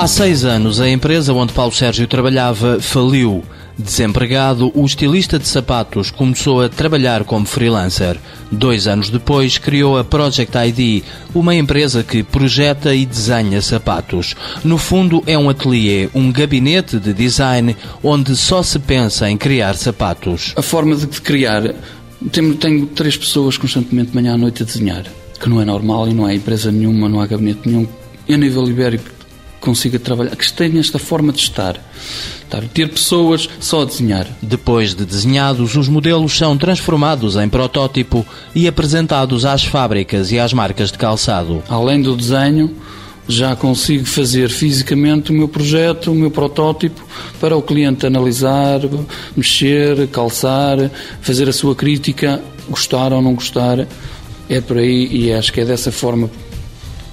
Há seis anos, a empresa onde Paulo Sérgio trabalhava faliu. Desempregado, o estilista de sapatos começou a trabalhar como freelancer. Dois anos depois, criou a Project ID, uma empresa que projeta e desenha sapatos. No fundo, é um ateliê, um gabinete de design onde só se pensa em criar sapatos. A forma de criar, tenho, tenho três pessoas constantemente manhã à noite a desenhar, que não é normal e não há empresa nenhuma, não há gabinete nenhum. A nível ibérico consiga trabalhar, que tenha esta forma de estar. Ter pessoas só a desenhar. Depois de desenhados, os modelos são transformados em protótipo e apresentados às fábricas e às marcas de calçado. Além do desenho, já consigo fazer fisicamente o meu projeto, o meu protótipo, para o cliente analisar, mexer, calçar, fazer a sua crítica, gostar ou não gostar. É por aí e acho que é dessa forma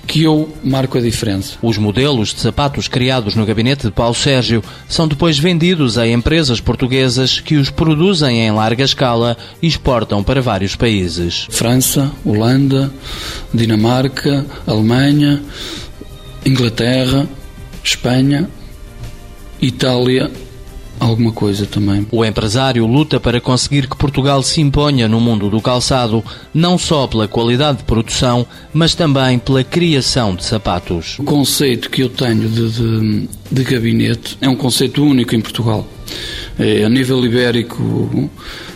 que eu marco a diferença. Os modelos de sapatos criados no gabinete de Paulo Sérgio são depois vendidos a empresas portuguesas que os produzem em larga escala e exportam para vários países. França, Holanda, Dinamarca, Alemanha, Inglaterra, Espanha, Itália alguma coisa também. O empresário luta para conseguir que Portugal se imponha no mundo do calçado, não só pela qualidade de produção, mas também pela criação de sapatos. O conceito que eu tenho de, de, de gabinete é um conceito único em Portugal. É, a nível ibérico,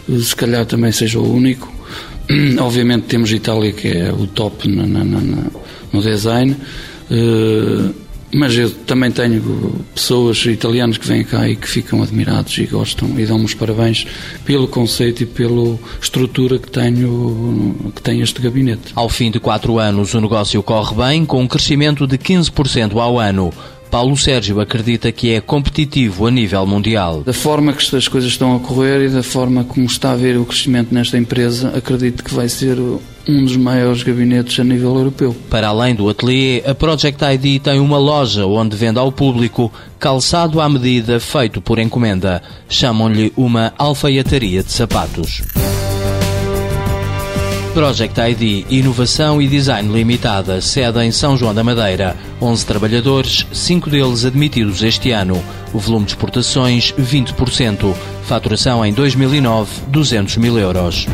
se calhar também seja o único. Obviamente temos Itália que é o top na, na, na, no design. Uh, mas eu também tenho pessoas italianas que vêm cá e que ficam admirados e gostam e dão-me os parabéns pelo conceito e pela estrutura que, tenho, que tem este gabinete. Ao fim de quatro anos, o negócio corre bem, com um crescimento de 15% ao ano. Paulo Sérgio acredita que é competitivo a nível mundial. Da forma que as coisas estão a correr e da forma como está a ver o crescimento nesta empresa, acredito que vai ser um dos maiores gabinetes a nível europeu. Para além do ateliê, a Project ID tem uma loja onde vende ao público calçado à medida feito por encomenda. Chamam-lhe uma alfaiataria de sapatos. Project ID Inovação e Design Limitada, sede em São João da Madeira. 11 trabalhadores, 5 deles admitidos este ano. O volume de exportações 20%. Faturação em 2009, 200 mil euros.